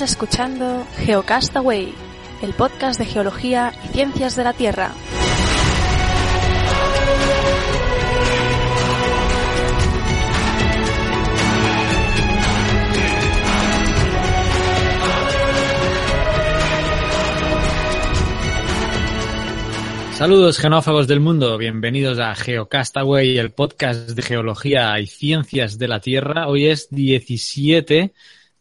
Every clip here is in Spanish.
Escuchando Geocastaway, el podcast de geología y ciencias de la Tierra. Saludos genófagos del mundo, bienvenidos a Geocastaway, el podcast de geología y ciencias de la Tierra. Hoy es 17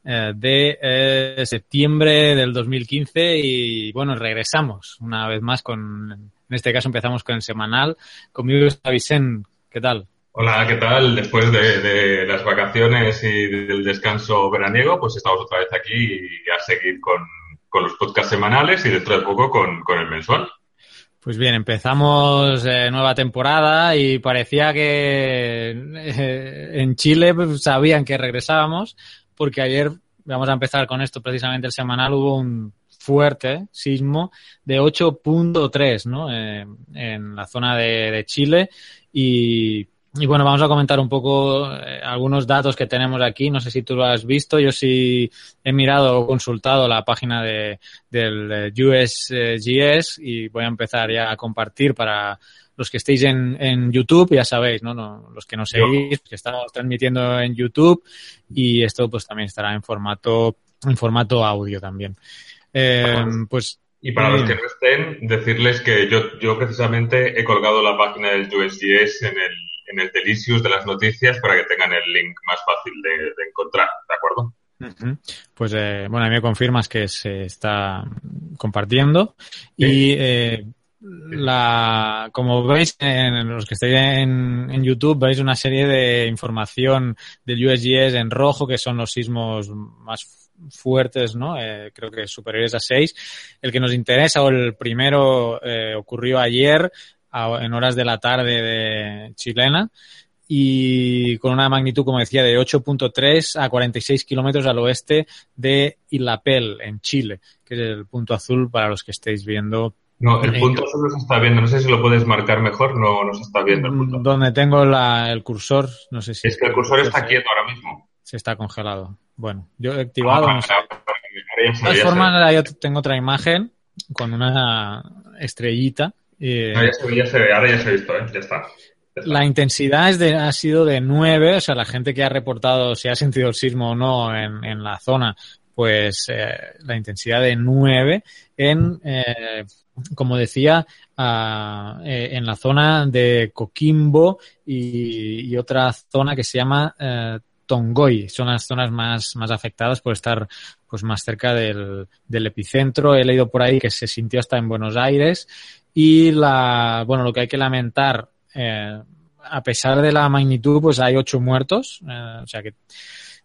eh, de eh, septiembre del 2015 y bueno, regresamos una vez más con, en este caso empezamos con el semanal. Conmigo está Vicente, ¿qué tal? Hola, ¿qué tal? Después de, de, las vacaciones y del descanso veraniego, pues estamos otra vez aquí y a seguir con, con los podcasts semanales y dentro de poco con, con el mensual. Pues bien, empezamos eh, nueva temporada y parecía que eh, en Chile pues, sabían que regresábamos porque ayer, vamos a empezar con esto precisamente el semanal, hubo un fuerte sismo de 8.3 ¿no? Eh, en la zona de, Chile y bueno, vamos a comentar un poco eh, algunos datos que tenemos aquí. No sé si tú lo has visto. Yo sí he mirado o consultado la página de, del USGS y voy a empezar ya a compartir para los que estéis en, en YouTube, ya sabéis, ¿no? no los que no seguís, que estamos transmitiendo en YouTube y esto pues también estará en formato, en formato audio también. Eh, pues y para los que no estén, decirles que yo, yo precisamente he colgado la página del USGS en el en el Delicious de las noticias para que tengan el link más fácil de, de encontrar, ¿de acuerdo? Pues eh, bueno, a mí me confirmas que se está compartiendo y eh, la como veis en los que estéis en, YouTube veis una serie de información del USGS en rojo que son los sismos más fuertes, ¿no? Eh, creo que superiores a 6. El que nos interesa o el primero eh, ocurrió ayer en horas de la tarde de chilena y con una magnitud, como decía, de 8.3 a 46 kilómetros al oeste de Ilapel, en Chile, que es el punto azul para los que estéis viendo. No, el punto no se está viendo. No sé si lo puedes marcar mejor. No, no se está viendo el punto Donde tengo la, el cursor, no sé si. Es que el cursor está quieto ahora mismo. Se está congelado. Bueno, yo he activado. Ah, no sé. De todas formas, yo tengo otra imagen con una estrellita eh, no, ya, se, ya se ve, ahora ya se ha visto, ¿eh? ya, está, ya, está, La intensidad es de, ha sido de 9, o sea, la gente que ha reportado si ha sentido el sismo o no en, en la zona, pues eh, la intensidad de 9 en, eh, como decía, uh, en la zona de Coquimbo y, otra zona que se llama Tongoy. Son las zonas más, más afectadas por estar pues más cerca del, del epicentro. He leído por ahí que se sintió hasta en Buenos Aires y la, bueno, lo que hay que lamentar, eh, a pesar de la magnitud, pues hay ocho muertos. Eh, o sea que,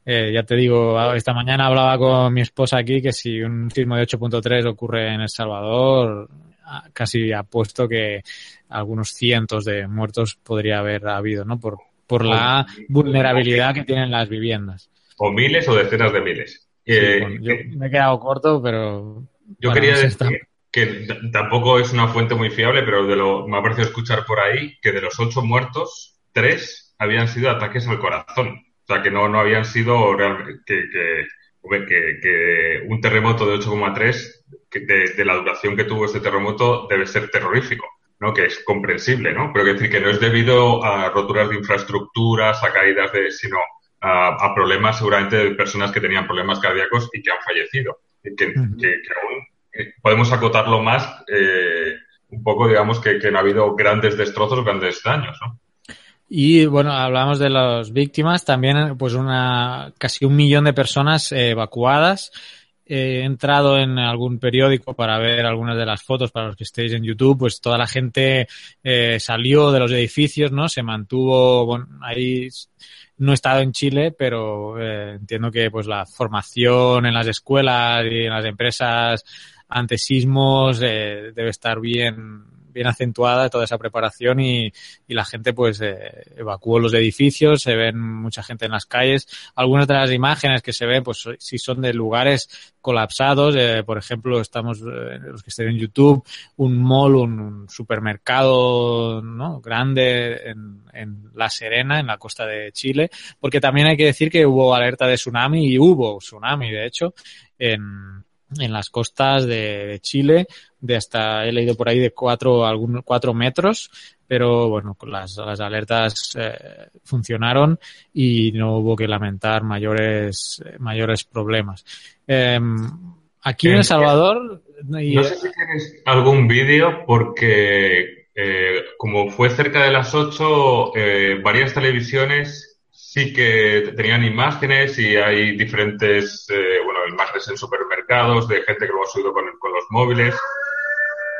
eh, ya te digo, esta mañana hablaba con mi esposa aquí que si un sismo de 8.3 ocurre en El Salvador, casi apuesto que algunos cientos de muertos podría haber habido, ¿no? Por, por la vulnerabilidad que tienen las viviendas. O miles o decenas de miles. Sí, bueno, yo me he quedado corto, pero. Yo bueno, quería decir que tampoco es una fuente muy fiable, pero de lo, me ha parecido escuchar por ahí que de los ocho muertos, tres habían sido ataques al corazón. O sea, que no, no habían sido realmente, que, que, que, que un terremoto de 8,3, de, de la duración que tuvo este terremoto, debe ser terrorífico. ¿no? que es comprensible, ¿no? Pero que decir que no es debido a roturas de infraestructuras, a caídas de, sino a, a problemas seguramente de personas que tenían problemas cardíacos y que han fallecido. Que, que, que aún eh, podemos acotarlo más, eh, un poco, digamos, que, que, no ha habido grandes destrozos, grandes daños, ¿no? Y bueno, hablamos de las víctimas, también pues una casi un millón de personas eh, evacuadas. He entrado en algún periódico para ver algunas de las fotos para los que estéis en YouTube, pues toda la gente eh, salió de los edificios, ¿no? Se mantuvo, bueno, ahí no he estado en Chile, pero eh, entiendo que pues la formación en las escuelas y en las empresas ante sismos eh, debe estar bien bien acentuada toda esa preparación y, y la gente pues eh, evacuó los edificios, se ven mucha gente en las calles. Algunas de las imágenes que se ven pues si son de lugares colapsados, eh, por ejemplo estamos, eh, los que estén en YouTube, un mall, un, un supermercado ¿no? grande en, en La Serena, en la costa de Chile, porque también hay que decir que hubo alerta de tsunami y hubo tsunami de hecho en en las costas de, de, Chile, de hasta, he leído por ahí de cuatro, algunos cuatro metros, pero bueno, las, las alertas eh, funcionaron y no hubo que lamentar mayores, mayores problemas. Eh, aquí en El Salvador. Y, no sé si tienes algún vídeo porque eh, como fue cerca de las 8, eh, varias televisiones sí que tenían imágenes y hay diferentes, eh, en supermercados de gente que lo ha subido con, con, los móviles.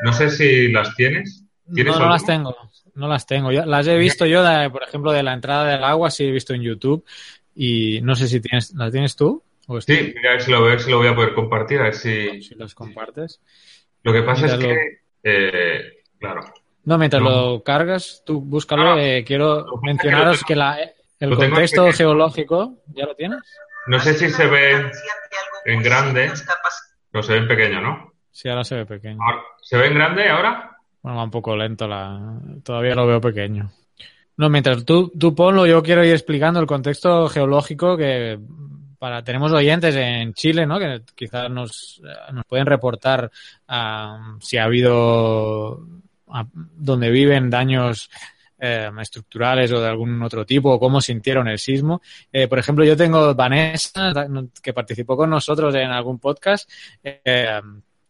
No sé si las tienes. ¿Tienes no, no las tengo, no las tengo. Yo, las he visto yo, de, por ejemplo, de la entrada del agua, sí he visto en YouTube y no sé si tienes, ¿las tienes tú? ¿O sí, mira, a ver si, lo, a ver si lo voy a poder compartir, a ver si... Si las compartes. Lo que pasa es que, eh, claro. No, mientras no. lo cargas, tú búscalo. Ah, eh, quiero mencionaros que la, el contexto que... geológico, ¿ya lo tienes? No sé si se ve en grande, pero se ve en pequeño, ¿no? Sí, ahora se ve pequeño. ¿Se ve en grande ahora? Bueno, va un poco lento, la... todavía lo veo pequeño. No, mientras tú, tú ponlo, yo quiero ir explicando el contexto geológico que para tenemos oyentes en Chile, ¿no? Que quizás nos, nos pueden reportar um, si ha habido a, donde viven daños eh, estructurales o de algún otro tipo, o cómo sintieron el sismo. Eh, por ejemplo, yo tengo Vanessa, que participó con nosotros en algún podcast, eh,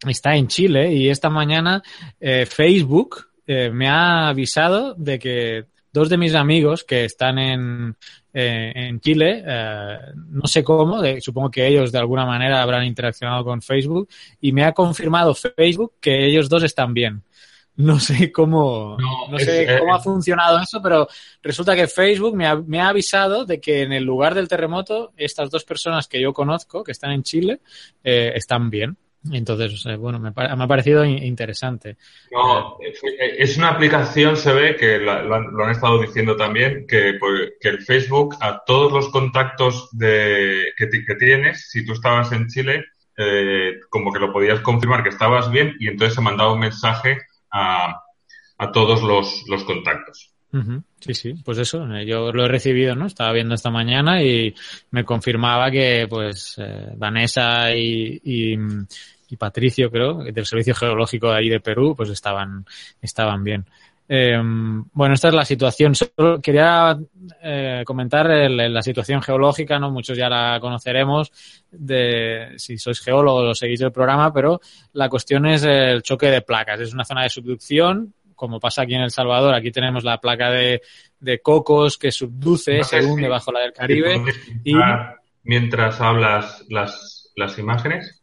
está en Chile y esta mañana Facebook me ha avisado de que dos de mis amigos que están en, en Chile, no sé cómo, supongo que ellos de alguna manera habrán interaccionado con Facebook y me ha confirmado Facebook que ellos dos están bien. No sé cómo, no, no sé es, cómo ha funcionado eso, pero resulta que Facebook me ha, me ha, avisado de que en el lugar del terremoto estas dos personas que yo conozco, que están en Chile, eh, están bien. Entonces, eh, bueno, me, me, ha parecido interesante. No, es una aplicación, se ve, que la, lo, han, lo, han, estado diciendo también, que, pues, que el Facebook a todos los contactos de, que, que tienes, si tú estabas en Chile, eh, como que lo podías confirmar que estabas bien y entonces se mandaba un mensaje a, a todos los, los contactos. Sí, sí, pues eso, yo lo he recibido, ¿no? Estaba viendo esta mañana y me confirmaba que, pues, eh, Vanessa y, y, y, Patricio, creo, del Servicio Geológico de ahí de Perú, pues estaban, estaban bien. Eh, bueno, esta es la situación. Solo quería eh, comentar el, la situación geológica, ¿no? Muchos ya la conoceremos de si sois geólogos o seguís el programa, pero la cuestión es el choque de placas. Es una zona de subducción, como pasa aquí en El Salvador. Aquí tenemos la placa de, de Cocos que subduce, no sé se hunde si, bajo la del Caribe. Y... Mientras hablas las, las imágenes.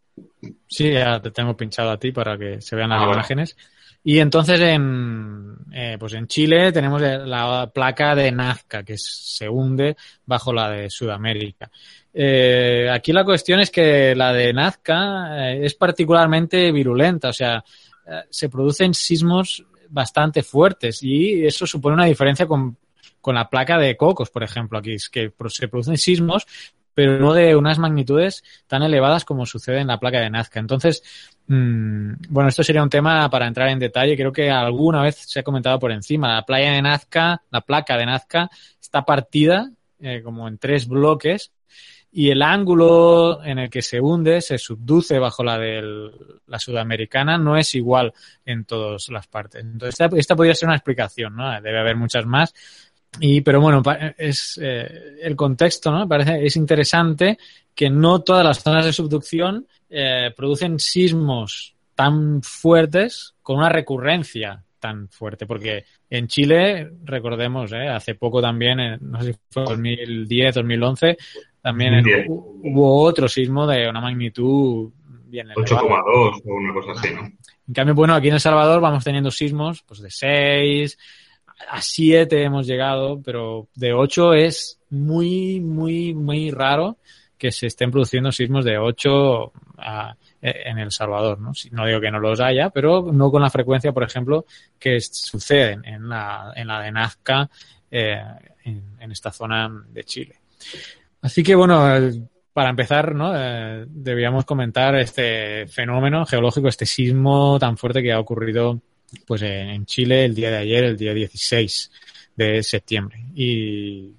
Sí, ya te tengo pinchado a ti para que se vean las ah, imágenes. Bueno. Y entonces en, eh, pues en Chile tenemos la placa de Nazca, que se hunde bajo la de Sudamérica. Eh, aquí la cuestión es que la de Nazca eh, es particularmente virulenta, o sea, eh, se producen sismos bastante fuertes y eso supone una diferencia con, con la placa de Cocos, por ejemplo, aquí es que se producen sismos pero no de unas magnitudes tan elevadas como sucede en la placa de Nazca. Entonces, mmm, bueno, esto sería un tema para entrar en detalle. Creo que alguna vez se ha comentado por encima. La playa de Nazca, la placa de Nazca, está partida eh, como en tres bloques y el ángulo en el que se hunde, se subduce bajo la de la sudamericana, no es igual en todas las partes. Entonces, esta, esta podría ser una explicación, ¿no? Debe haber muchas más, y, pero bueno, es eh, el contexto, ¿no? Parece, es interesante que no todas las zonas de subducción eh, producen sismos tan fuertes con una recurrencia tan fuerte, porque en Chile, recordemos, ¿eh? hace poco también, en, no sé si fue 2010, 2011, también en, hubo otro sismo de una magnitud bien 8,2 o una cosa así, ¿no? En cambio, bueno, aquí en El Salvador vamos teniendo sismos pues de 6, a 7 hemos llegado, pero de 8 es muy, muy, muy raro que se estén produciendo sismos de 8 en El Salvador. ¿no? no digo que no los haya, pero no con la frecuencia, por ejemplo, que suceden en la, en la de Nazca, eh, en, esta zona de Chile. Así que, bueno, para empezar, ¿no? Eh, debíamos comentar este fenómeno geológico, este sismo tan fuerte que ha ocurrido pues en Chile el día de ayer, el día 16 de septiembre. Y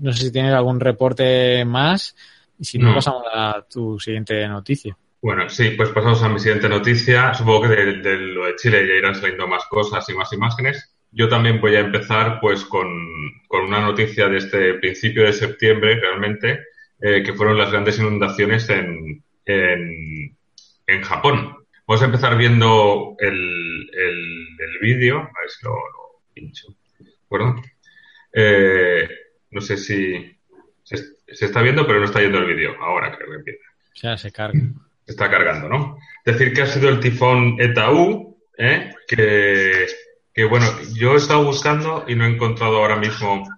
no sé si tienes algún reporte más y si no, pasamos a tu siguiente noticia. Bueno, sí, pues pasamos a mi siguiente noticia. Supongo que de, lo de Chile ya irán saliendo más cosas y más imágenes. Yo también voy a empezar pues con, una noticia de este principio de septiembre realmente, eh, que fueron las grandes inundaciones en, en, Japón. Vamos a empezar viendo el, el, vídeo, a ver si lo, pincho. ¿De acuerdo? Eh, no sé si se, está viendo, pero no está yendo el vídeo. Ahora creo que empieza. Ya se carga. Está cargando, ¿no? Decir que ha sido el tifón Etau, ¿eh? que que bueno, yo he estado buscando y no he encontrado ahora mismo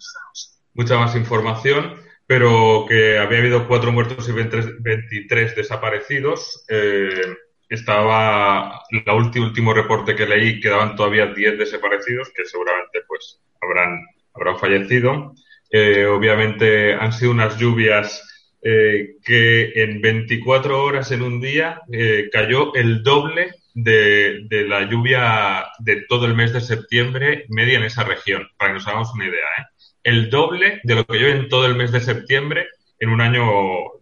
mucha más información, pero que había habido cuatro muertos y 23 desaparecidos. Eh, estaba el último, último reporte que leí, quedaban todavía 10 desaparecidos, que seguramente pues habrán, habrán fallecido. Eh, obviamente han sido unas lluvias eh, que en 24 horas en un día eh, cayó el doble de, la lluvia de todo el mes de septiembre media en esa región, para que nos hagamos una idea. El doble de lo que llueve en todo el mes de septiembre en un año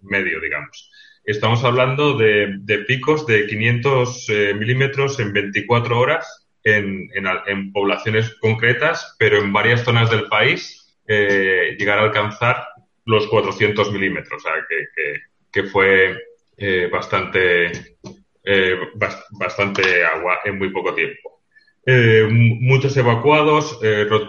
medio, digamos. Estamos hablando de, picos de 500 eh, milímetros en 24 horas en, en, poblaciones concretas, pero en varias zonas del país eh, llegar a alcanzar los 400 milímetros, o sea, que, que fue eh, bastante bastante agua en muy poco tiempo. Muchos evacuados,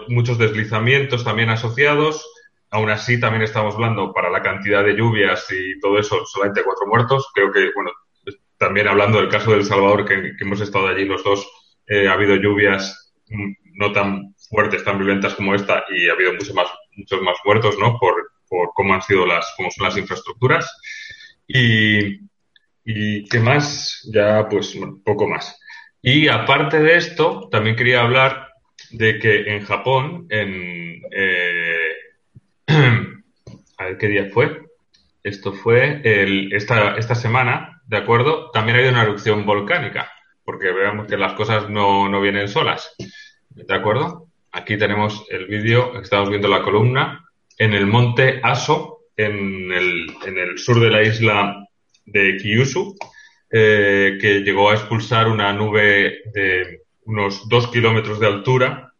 muchos deslizamientos también asociados. Aún así, también estamos hablando para la cantidad de lluvias y todo eso, solamente cuatro muertos. Creo que, bueno, también hablando del caso del Salvador, que, hemos estado allí los dos, ha habido lluvias mm, no tan fuertes, tan violentas como esta, y ha habido muchos más, muchos más muertos, ¿no? Por, por cómo han sido las, cómo son las infraestructuras. Y, ¿Y qué más? Ya, pues, poco más. Y aparte de esto, también quería hablar de que en Japón, en. Eh, ver qué día fue. Esto fue esta, semana, ¿de acuerdo? También hay una erupción volcánica, porque veamos que las cosas no, no vienen solas. ¿De acuerdo? Aquí tenemos el vídeo, estamos viendo la columna, en el monte Aso, en el, en el sur de la isla de Kyushu, eh, que llegó a expulsar una nube de unos dos kilómetros de altura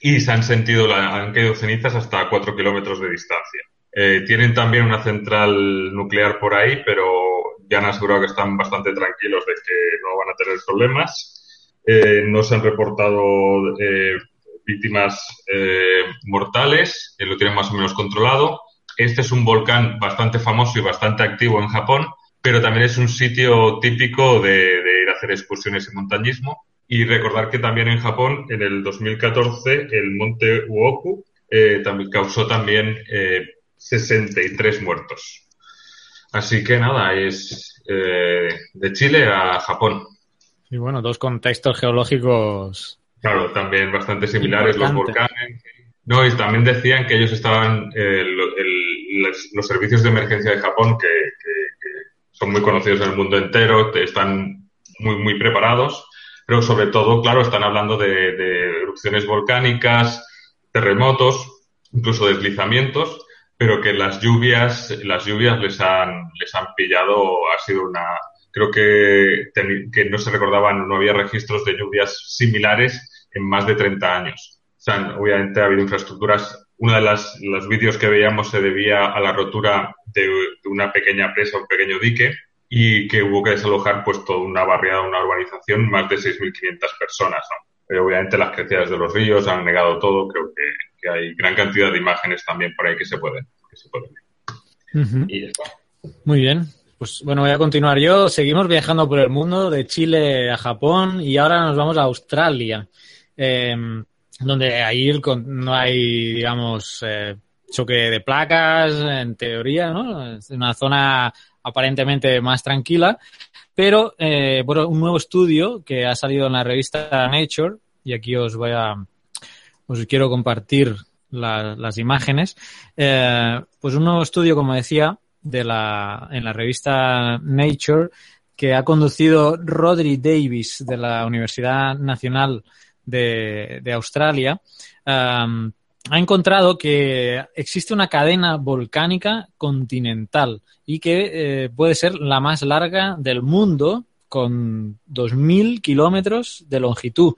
y se han sentido, la, han caído cenizas hasta cuatro kilómetros de distancia. Eh, tienen también una central nuclear por ahí, pero ya han asegurado que están bastante tranquilos de que no van a tener problemas. Eh, no se han reportado víctimas mortales, lo tienen más o menos controlado. Este es un volcán bastante famoso y bastante activo en Japón pero también es un sitio típico de, ir a hacer excursiones y montañismo. Y recordar que también en Japón, en el 2014, el monte Uoku eh, causó también 63 eh, muertos. Así que nada, es eh, de Chile a Japón. Y bueno, dos contextos geológicos. Claro, también bastante similares los volcanes. No, y también decían que ellos estaban, los, servicios de emergencia de Japón, que son muy conocidos en el mundo entero, están muy, muy preparados, pero sobre todo, claro, están hablando de, erupciones volcánicas, terremotos, incluso deslizamientos, pero que las lluvias, las lluvias les han, les han pillado, ha sido una, creo que, que no se recordaban, no había registros de lluvias similares en más de 30 años. O sea, obviamente ha habido infraestructuras. Uno de las, los vídeos que veíamos se debía a la rotura de, una pequeña presa, un pequeño dique, y que hubo que desalojar pues toda una barriada, una urbanización, más de 6.500 personas. ¿no? Obviamente las crecidas de los ríos han negado todo, creo que, hay gran cantidad de imágenes también por ahí que se pueden, que se pueden ver. Y ya Muy bien. Pues bueno, voy a continuar yo. Seguimos viajando por el mundo, de Chile a Japón y ahora nos vamos a Australia, eh, donde ahí no hay, digamos, eh, choque de placas, en teoría, ¿no? Es una zona aparentemente más tranquila, pero eh, un nuevo estudio que ha salido en la revista Nature, y aquí os voy a, os quiero compartir las imágenes, eh, pues un nuevo estudio, como decía, de la, en la revista Nature, que ha conducido Rodri Davis de la Universidad Nacional de, Australia, ha encontrado que existe una cadena volcánica continental y que eh, puede ser la más larga del mundo con 2.000 kilómetros de longitud.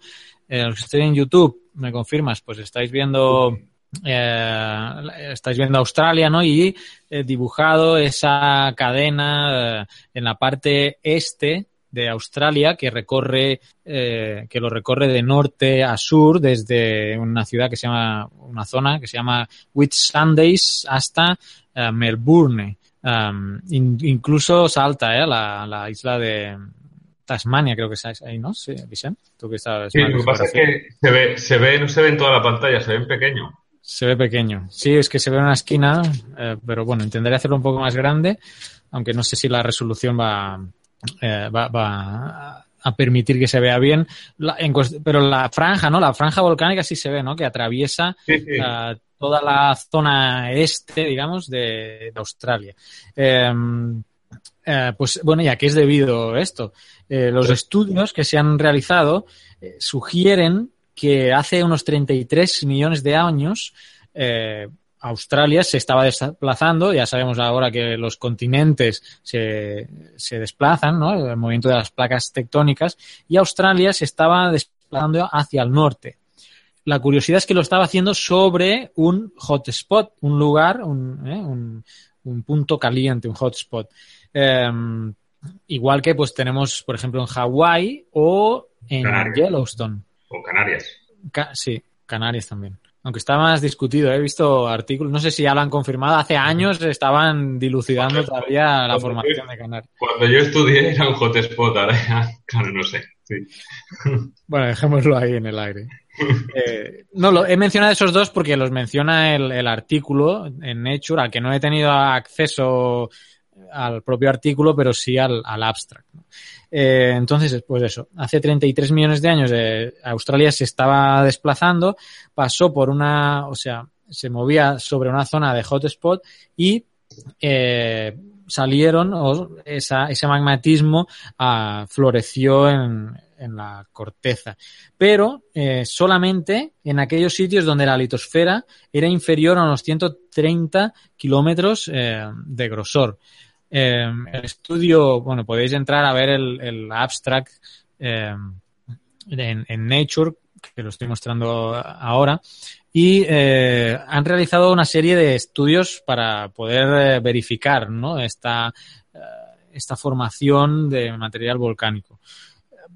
Eh, los que estén en YouTube, me confirmas, pues estáis viendo eh, estáis viendo Australia, ¿no? Y dibujado esa cadena eh, en la parte este de Australia que recorre, eh, que lo recorre de norte a sur desde una ciudad que se llama, una zona que se llama Whitsundays hasta eh, Melbourne. Um, in, incluso salta eh, la, la isla de Tasmania, creo que es ahí, ¿no? Sí, Vicente, tú que sabes. Sí, lo que pasa es que se ve, se ve, no se ve en toda la pantalla, se ve en pequeño. Se ve pequeño. Sí, es que se ve en una esquina, eh, pero bueno, intentaré hacerlo un poco más grande, aunque no sé si la resolución va, eh, va, va, a permitir que se vea bien. La, en, pero la franja, ¿no? La franja volcánica sí se ve, ¿no? Que atraviesa Sí, sí. uh, toda la zona este, digamos, de, de Australia. Eh, eh, pues bueno, ¿y a qué es debido esto? Eh, los estudios que se han realizado sugieren que hace unos 33 millones de años Australia se estaba desplazando, ya sabemos ahora que los continentes se, se desplazan, ¿no? El movimiento de las placas tectónicas, y Australia se estaba desplazando hacia el norte. La curiosidad es que lo estaba haciendo sobre un hotspot, un lugar, un, ¿eh? un, un punto caliente, un hotspot. Eh, igual que pues tenemos, por ejemplo, en Hawái o en Canarias. Yellowstone. O Canarias. Ca sí, Canarias también. Aunque está más discutido, he visto artículos, no sé si ya lo han confirmado, hace años estaban dilucidando todavía la formación de Canarias. Cuando yo estudié era un hotspot, ahora ya, claro, no sé. Sí. Bueno, dejémoslo ahí en el aire. Eh, no, lo, he mencionado esos dos porque los menciona el, el, artículo en Nature, al que no he tenido acceso al propio artículo, pero sí al, al abstract. ¿no? Eh, entonces, pues eso, hace 33 millones de años de Australia se estaba desplazando, pasó por una, o sea, se movía sobre una zona de hotspot y eh, salieron, o esa, ese magmatismo uh, floreció en, en, la corteza. Pero eh, solamente en aquellos sitios donde la litosfera era inferior a unos 130 kilómetros eh, de grosor. Eh, el estudio, bueno, podéis entrar a ver el, abstract eh, en, Nature, que lo estoy mostrando ahora, y han realizado una serie de estudios para poder verificar ¿no? esta, esta formación de material volcánico.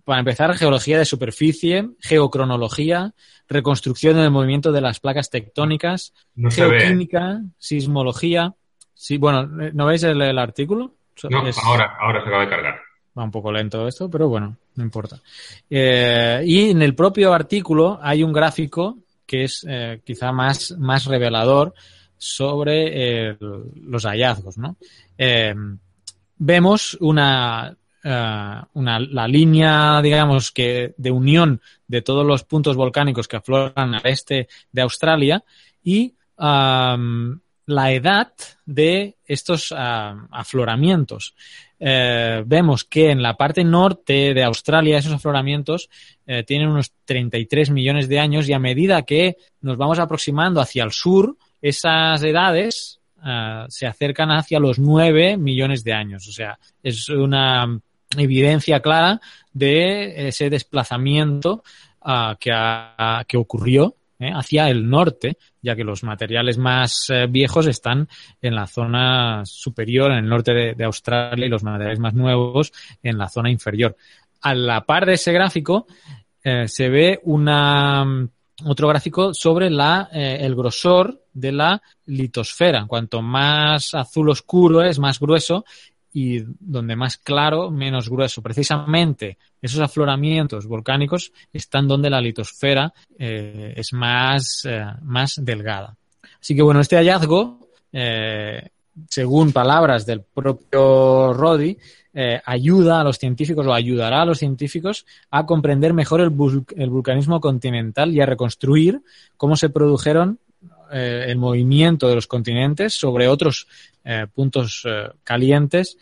Para empezar, geología de superficie, geocronología, reconstrucción del movimiento de las placas tectónicas, no geoquímica, sismología, Sí, bueno, ¿no veis el, el artículo? No, es... ahora, ahora se acaba de cargar. Va un poco lento esto, pero bueno, no importa. Eh, y en el propio artículo hay un gráfico que es eh, quizá más, más revelador sobre eh, los hallazgos, ¿no? Vemos una, una, la línea, digamos, que de unión de todos los puntos volcánicos que afloran al este de Australia y la edad de estos afloramientos. Eh, vemos que en la parte norte de Australia esos afloramientos eh, tienen unos 33 millones de años y a medida que nos vamos aproximando hacia el sur, esas edades se acercan hacia los 9 millones de años. O sea, es una evidencia clara de ese desplazamiento uh, que, ocurrió ¿eh? hacia el norte, ya que los materiales más eh, viejos están en la zona superior, en el norte de, Australia, y los materiales más nuevos en la zona inferior. A la par de ese gráfico eh, se ve una, otro gráfico sobre la, el grosor de la litosfera. Cuanto más azul oscuro es, más grueso, y donde más claro, menos grueso. Precisamente esos afloramientos volcánicos están donde la litosfera eh, es más, eh, más delgada. Así que bueno, este hallazgo, eh, según palabras del propio Roddy, ayuda a los científicos o ayudará a los científicos a comprender mejor el vulcanismo continental y a reconstruir cómo se produjeron eh, el movimiento de los continentes sobre otros eh, puntos eh, calientes,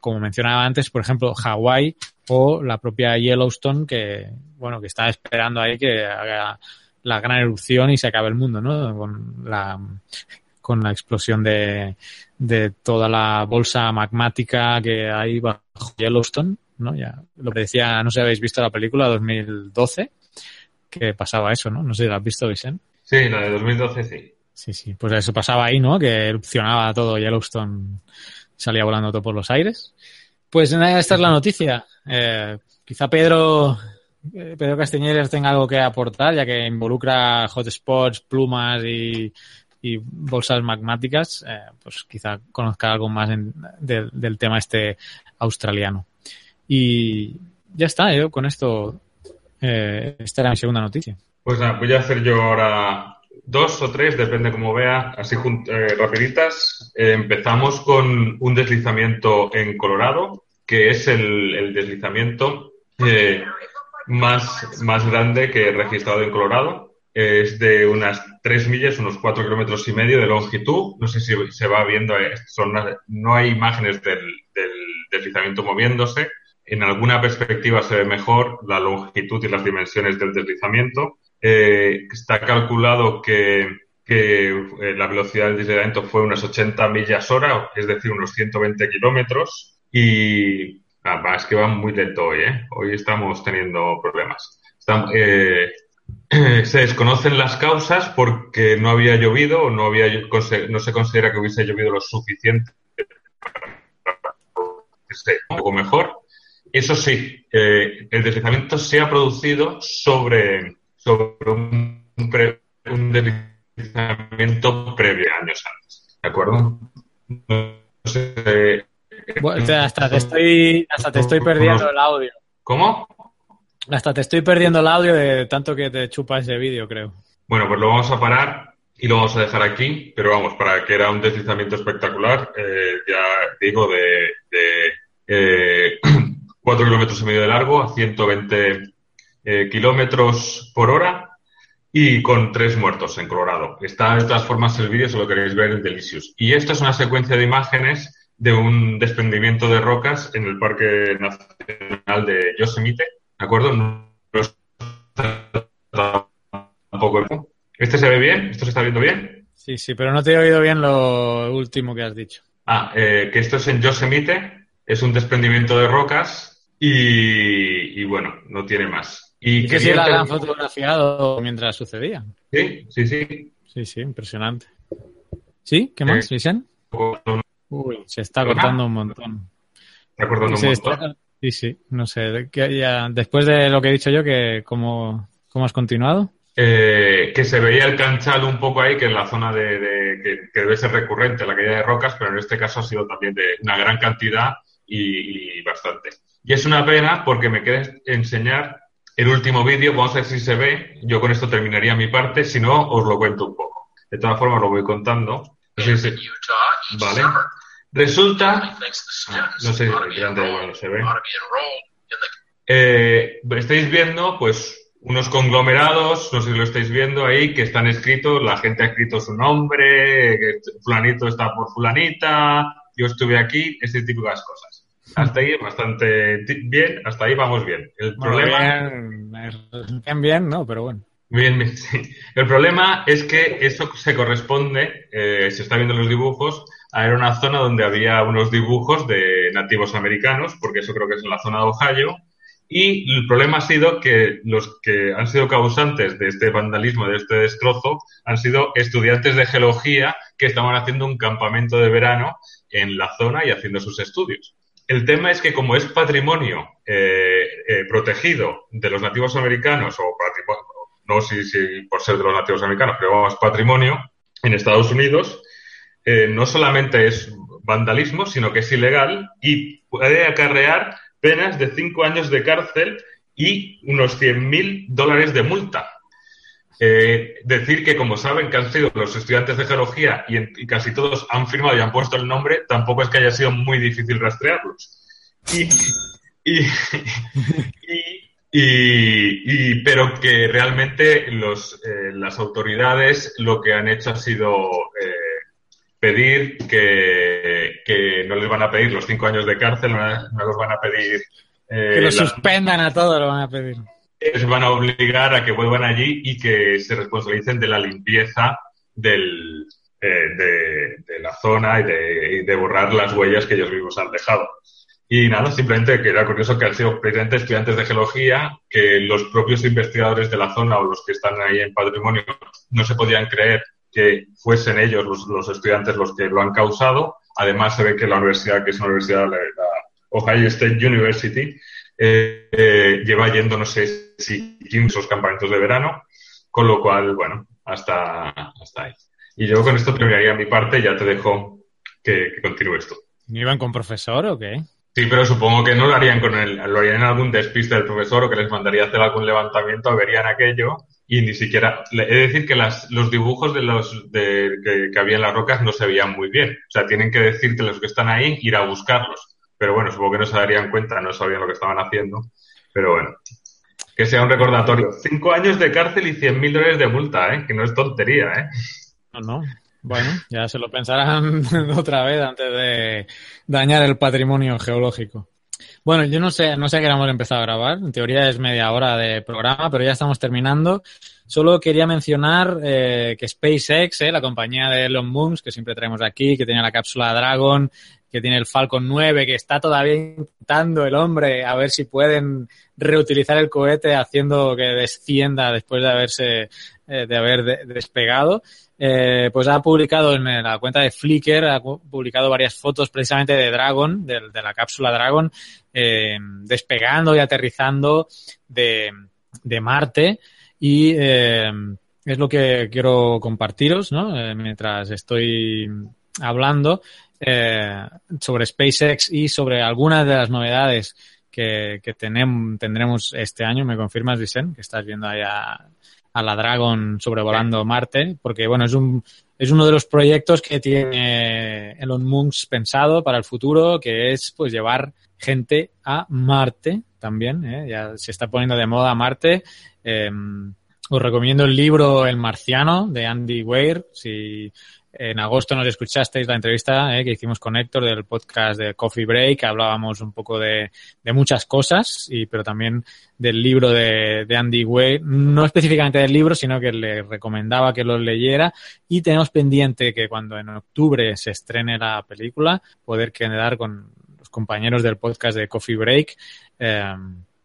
como mencionaba antes, por ejemplo, Hawái o la propia Yellowstone, que, bueno, que está esperando ahí que haga la gran erupción y se acabe el mundo, ¿no? Con la, con la explosión de, de toda la bolsa magmática que hay bajo Yellowstone, ¿no? Ya lo que decía, no sé si habéis visto la película 2012, que pasaba eso, ¿no? No sé si la has visto, Vicente. Sí, la de 2012 sí. Sí, sí, pues eso pasaba ahí, ¿no? Que erupcionaba todo Yellowstone, salía volando todo por los aires. Pues nada, esta es la noticia. Eh, quizá Pedro, eh, Pedro Castañeres tenga algo que aportar, ya que involucra hotspots, plumas y, y bolsas magmáticas, eh, pues quizá conozca algo más del tema este australiano. Y ya está, yo con esto, eh, esta era mi segunda noticia. Pues nada, voy a hacer yo ahora dos o tres, depende como vea, así eh, rapiditas. Eh, empezamos con un deslizamiento en Colorado, que es el, deslizamiento eh, más, más grande que he registrado en Colorado. Es de unas tres millas, unos cuatro kilómetros y medio de longitud. No sé si se va viendo, son, no hay imágenes del deslizamiento moviéndose. En alguna perspectiva se ve mejor la longitud y las dimensiones del deslizamiento eh, está calculado que, eh, la velocidad del deslizamiento fue unas 80 millas hora, es decir, unos 120 kilómetros. Y ah, es que va muy lento hoy, ¿eh? Hoy estamos teniendo problemas. Se desconocen las causas porque no había llovido o no, había, no se considera que hubiese llovido lo suficiente para un poco mejor. Eso sí, el deslizamiento se ha producido sobre, sobre un, un deslizamiento previo años antes. ¿De acuerdo? hasta te estoy, hasta te estoy perdiendo el audio. ¿Cómo? Hasta te estoy perdiendo el audio de tanto que te chupa ese vídeo, creo. Bueno, pues lo vamos a parar y lo vamos a dejar aquí, pero vamos, para que era un deslizamiento espectacular, eh, ya digo, de, de eh, 4 kilómetros y medio de largo a 120 eh, kilómetros por hora y con tres muertos en Colorado. Está de todas formas el vídeo, si lo queréis ver en Delicious. Y esta es una secuencia de imágenes de un desprendimiento de rocas en el Parque Nacional de Yosemite. ¿De acuerdo? No tampoco. ¿Este se ve bien? ¿Esto se está viendo bien? Sí, sí, pero no te he oído bien lo último que has dicho. Ah, eh, que esto es en Yosemite, es un desprendimiento de rocas y bueno, no tiene más. Y, que si la han fotografiado mientras sucedía. Sí, sí, sí. Sí, sí, impresionante. ¿Sí? ¿Qué más, eh, Uy, se está cortando un montón. Está cortando un montón. Sí, sí, no sé. ya, después de lo que he dicho yo, que ¿cómo, cómo has continuado? Eh, que se veía el canchal un poco ahí, que en la zona de, que, debe ser recurrente la caída de rocas, pero en este caso ha sido también de una gran cantidad y, y bastante. Y es una pena porque me queda enseñar el último vídeo, vamos a ver si se ve. Yo con esto terminaría mi parte, si no, os lo cuento un poco. De todas formas, lo voy contando. Vale. Resulta, no sé si se ve. Eh, estáis viendo, pues, unos conglomerados, no sé si lo estáis viendo ahí, que están escritos, la gente ha escrito su nombre, que fulanito está por fulanita, yo estuve aquí, ese tipo de cosas. Hasta ahí bastante bien, hasta ahí vamos bien. El problema... Bien, bien, ¿no? Pero bueno. Bien, bien, sí. El problema es que eso se corresponde, eh, se está viendo en los dibujos, a era una zona donde había unos dibujos de nativos americanos, porque eso creo que es en la zona de Ohio, y el problema ha sido que los que han sido causantes de este vandalismo, de este destrozo, han sido estudiantes de geología que estaban haciendo un campamento de verano en la zona y haciendo sus estudios. El tema es que como es patrimonio eh, eh, protegido de los nativos americanos, o no si, si por ser de los nativos americanos, pero vamos, patrimonio en Estados Unidos, eh, no solamente es vandalismo, sino que es ilegal y puede acarrear penas de cinco años de cárcel y unos 100.000 dólares de multa. Eh, decir que, como saben, que han sido los estudiantes de geología y, casi todos han firmado y han puesto el nombre, tampoco es que haya sido muy difícil rastrearlos. Y, y, pero que realmente los, eh, las autoridades lo que han hecho ha sido eh, pedir que, que, no les van a pedir los cinco años de cárcel, no, los van a pedir. Eh, que los suspendan a todos, lo van a pedir. Les van a obligar a que vuelvan allí y que se responsabilicen de la limpieza del, de, de, la zona y de, y de borrar las huellas que ellos mismos han dejado. Y nada, simplemente que era curioso que han sido precisamente estudiantes de geología, que los propios investigadores de la zona o los que están ahí en patrimonio no se podían creer que fuesen ellos los, estudiantes los que lo han causado. Además, se ve que la universidad, que es una universidad, la, Ohio State University, eh, eh, lleva yendo, no sé si 15 campamentos de verano, con lo cual, bueno, hasta, hasta ahí. Y yo con esto terminaría mi parte, ya te dejo que, que continúes tú. ¿Iban con profesor o qué? Sí, pero supongo que no lo harían con el, lo harían en algún despiste del profesor o que les mandaría a hacer algún levantamiento, verían aquello y ni siquiera, he de decir que las, los dibujos de los de, que, había en las rocas no se veían muy bien. O sea, tienen que decirte los que están ahí, ir a buscarlos. Pero bueno, supongo que no se darían cuenta, no sabían lo que estaban haciendo. Pero bueno, que sea un recordatorio. Cinco años de cárcel y cien mil dólares de multa, ¿eh? Que no es tontería, ¿eh? No, no. Bueno, ya se lo pensarán otra vez antes de dañar el patrimonio geológico. Bueno, yo no sé, no sé a qué hemos empezado a grabar. En teoría es media hora de programa, pero ya estamos terminando. Solo quería mencionar eh, que SpaceX, eh, la compañía de Elon Musk, que siempre traemos aquí, que tiene la cápsula Dragon, que tiene el Falcon 9, que está todavía intentando el hombre a ver si pueden reutilizar el cohete haciendo que descienda después de haberse eh, de haber despegado. Eh, pues ha publicado en la cuenta de Flickr, ha publicado varias fotos precisamente de Dragon, de, la cápsula Dragon, eh, despegando y aterrizando de, de Marte. Y es lo que quiero compartiros, ¿no? Mientras estoy hablando eh, sobre SpaceX y sobre algunas de las novedades que, tendremos este año. ¿Me confirmas, Vicente, que estás viendo ahí a, a la Dragon sobrevolando Marte, porque bueno, es un es uno de los proyectos que tiene Elon Musk pensado para el futuro, que es pues llevar gente a Marte también, ¿eh? ya se está poniendo de moda Marte. Eh, os recomiendo el libro El Marciano de Andy Weir, si en agosto nos escuchasteis la entrevista eh, que hicimos con Héctor del podcast de Coffee Break, hablábamos un poco de, muchas cosas, y, pero también del libro de, de Andy Way, no específicamente del libro, sino que le recomendaba que lo leyera y tenemos pendiente que cuando en octubre se estrene la película, poder quedar con los compañeros del podcast de Coffee Break. Eh,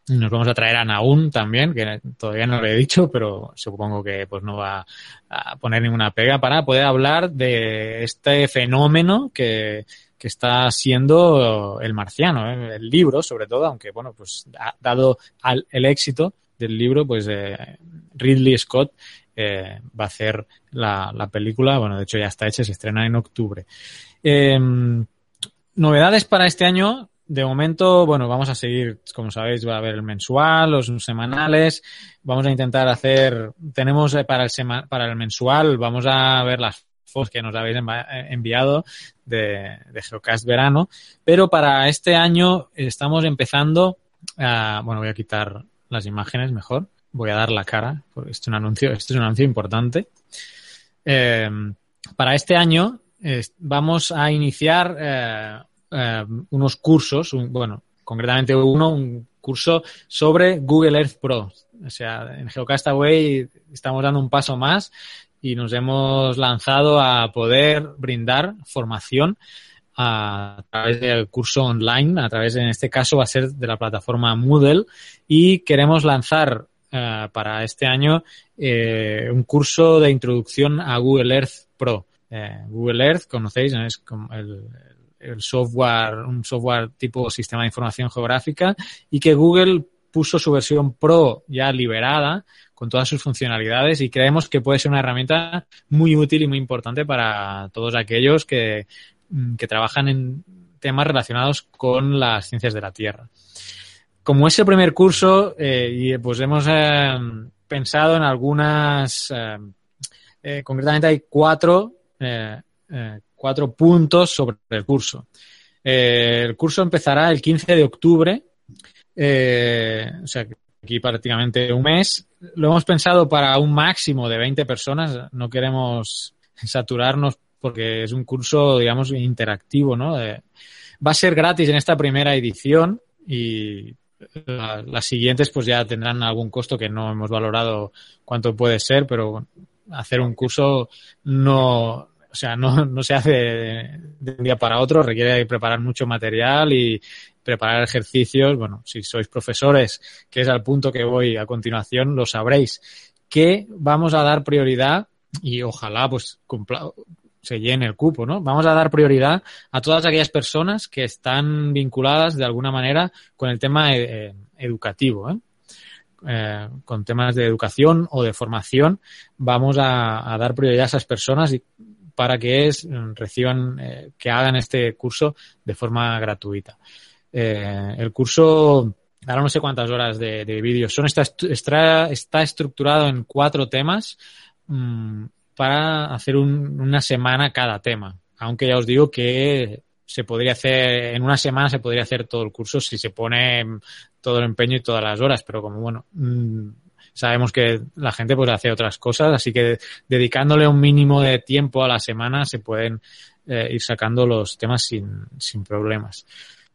nos vamos a traer a Naun también, que todavía no lo he dicho, pero supongo que pues no va a poner ninguna pega para poder hablar de este fenómeno que, que está siendo el marciano, ¿eh? el libro sobre todo, aunque bueno, pues ha dado al, el éxito del libro, pues eh, Ridley Scott eh, va a hacer la, la, película, bueno, de hecho ya está hecha, se estrena en octubre. Em, novedades para este año, de momento, bueno, vamos a seguir, como sabéis, va a haber el mensual, los semanales. Vamos a intentar hacer, tenemos eh, para el sema, para el mensual, vamos a ver las fotos que nos habéis eh, enviado de, de Geocast verano. Pero para este año estamos empezando a, bueno, voy a quitar las imágenes mejor. Voy a dar la cara, porque este es un anuncio, este es un anuncio importante. Eh, para este año vamos a iniciar eh, unos cursos, un, bueno, concretamente uno, un curso sobre Google Earth Pro. O sea, en Geocastaway estamos dando un paso más y nos hemos lanzado a poder brindar formación a través del curso online, a través, en este caso, va a ser de la plataforma Moodle y queremos lanzar eh, para este año eh, un curso de introducción a Google Earth Pro. Google Earth, conocéis, ¿no? es como el, el software, un software tipo sistema de información geográfica y que Google puso su versión Pro ya liberada con todas sus funcionalidades y creemos que puede ser una herramienta muy útil y muy importante para todos aquellos que, mm, que trabajan en temas relacionados con las ciencias de la Tierra. como es el primer curso, eh, pues hemos eh, pensado en algunas, eh, concretamente hay cuatro, cuatro puntos sobre el curso. el curso empezará el 15 de octubre, o sea, aquí prácticamente un mes. Lo hemos pensado para un máximo de 20 personas, no queremos saturarnos porque es un curso, digamos, interactivo, ¿no? va a ser gratis en esta primera edición y las siguientes pues ya tendrán algún costo que no hemos valorado cuánto puede ser, pero hacer un curso no, o sea, no, no se hace de, un día para otro, requiere preparar mucho material y preparar ejercicios. Bueno, si sois profesores, que es al punto que voy a continuación, lo sabréis, que vamos a dar prioridad y ojalá pues se llene el cupo, ¿no? Vamos a dar prioridad a todas aquellas personas que están vinculadas de alguna manera con el tema eh, educativo, ¿eh? ¿eh? con temas de educación o de formación, vamos a, dar prioridad a esas personas y, para que es, reciban, eh, que hagan este curso de forma gratuita. el curso, ahora no sé cuántas horas de, de vídeos son, está, estructurado en cuatro temas. Mm, para hacer una semana cada tema. Aunque ya os digo que se podría hacer, en una semana se podría hacer todo el curso si se pone todo el empeño y todas las horas, pero como bueno, mm, sabemos que la gente pues hace otras cosas, así que dedicándole un mínimo de tiempo a la semana se pueden eh, ir sacando los temas sin, sin problemas.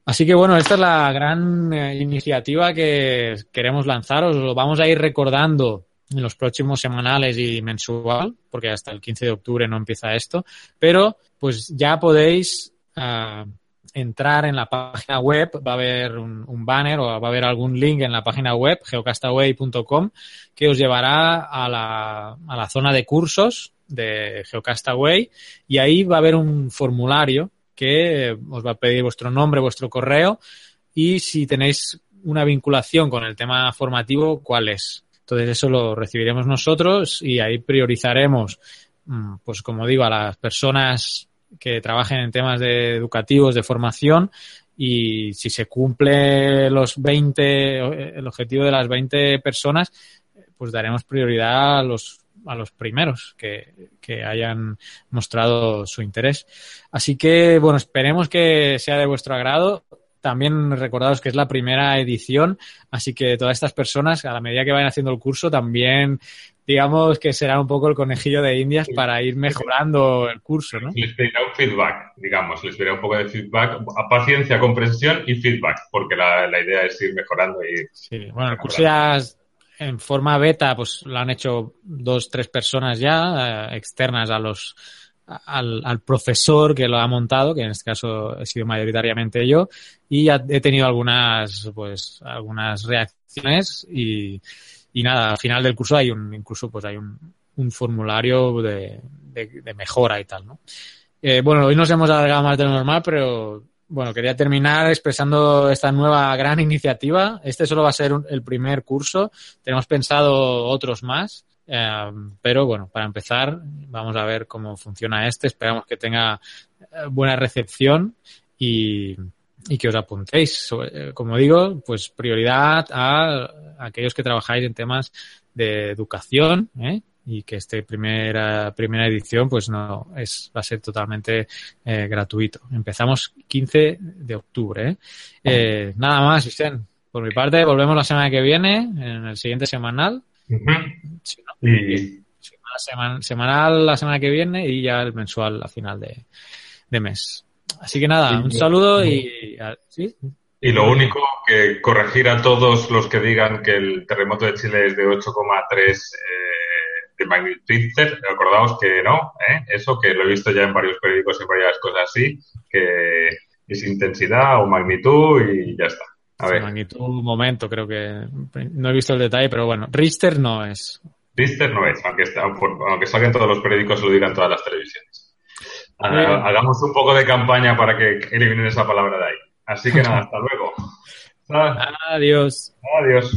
Así que bueno, esta es la gran eh, iniciativa que queremos lanzar. Os lo vamos a ir recordando en los próximos semanales y mensual, porque hasta el 15 de octubre no empieza esto, pero pues ya podéis uh, entrar en la página web, va a haber un, banner o va a haber algún link en la página web geocastaway.com que os llevará a la, a la zona de cursos de Geocastaway y ahí va a haber un formulario que os va a pedir vuestro nombre, vuestro correo y si tenéis una vinculación con el tema formativo, cuál es. Entonces eso lo recibiremos nosotros y ahí priorizaremos, mm, pues como digo, a las personas que trabajen en temas de educativos, de formación y si se cumple los 20, el objetivo de las 20 personas, pues daremos prioridad a los a los primeros que, que, hayan mostrado su interés. Así que, bueno, esperemos que sea de vuestro agrado. También recordaros que es la primera edición, así que todas estas personas, a la medida que vayan haciendo el curso, también digamos que será un poco el conejillo de indias para ir mejorando el curso, ¿no? Les pedirá un feedback, digamos, les pedirá un poco de feedback, paciencia, comprensión y feedback, porque la, la idea es ir mejorando y... Sí, bueno, el curso ya en forma beta, pues lo han hecho dos, tres personas ya, eh, externas a los al, al, profesor que lo ha montado, que en este caso he sido mayoritariamente yo, y he tenido algunas, pues, algunas reacciones y, y nada, al final del curso hay un, incluso pues hay un, un formulario de, de, de, mejora y tal, ¿no? Eh, bueno, hoy nos hemos alargado más de lo normal, pero bueno, quería terminar expresando esta nueva gran iniciativa. Este solo va a ser el primer curso. Tenemos pensado otros más. Eh, pero bueno, para empezar, vamos a ver cómo funciona este. Esperamos que tenga eh, buena recepción y, y que os apuntéis. Eh, como digo, pues prioridad a, aquellos que trabajáis en temas de educación, ¿eh? y que este primera primera edición pues no es va a ser totalmente eh, gratuito. Empezamos 15 de octubre. ¿eh? nada más, Vicente. Por mi parte, volvemos la semana que viene, en el siguiente semanal. Uh -huh. si no, y... semanal, semanal la semana que viene y ya el mensual a final de, de mes. Así que nada, un saludo y... ¿sí? Y lo único que corregir a todos los que digan que el terremoto de Chile es de 8,3 eh, de magnitud acordaos que no, ¿eh? eso que lo he visto ya en varios periódicos y varias cosas así, que es intensidad o magnitud y ya está. A ver. Magnitud, momento, creo que no he visto el detalle, pero bueno, Richter no es. Richter no es, aunque, está, aunque salgan todos los periódicos lo digan todas las televisiones. Hagamos un poco de campaña para que eliminen esa palabra de ahí. Así que nada, hasta luego. Adiós. Adiós.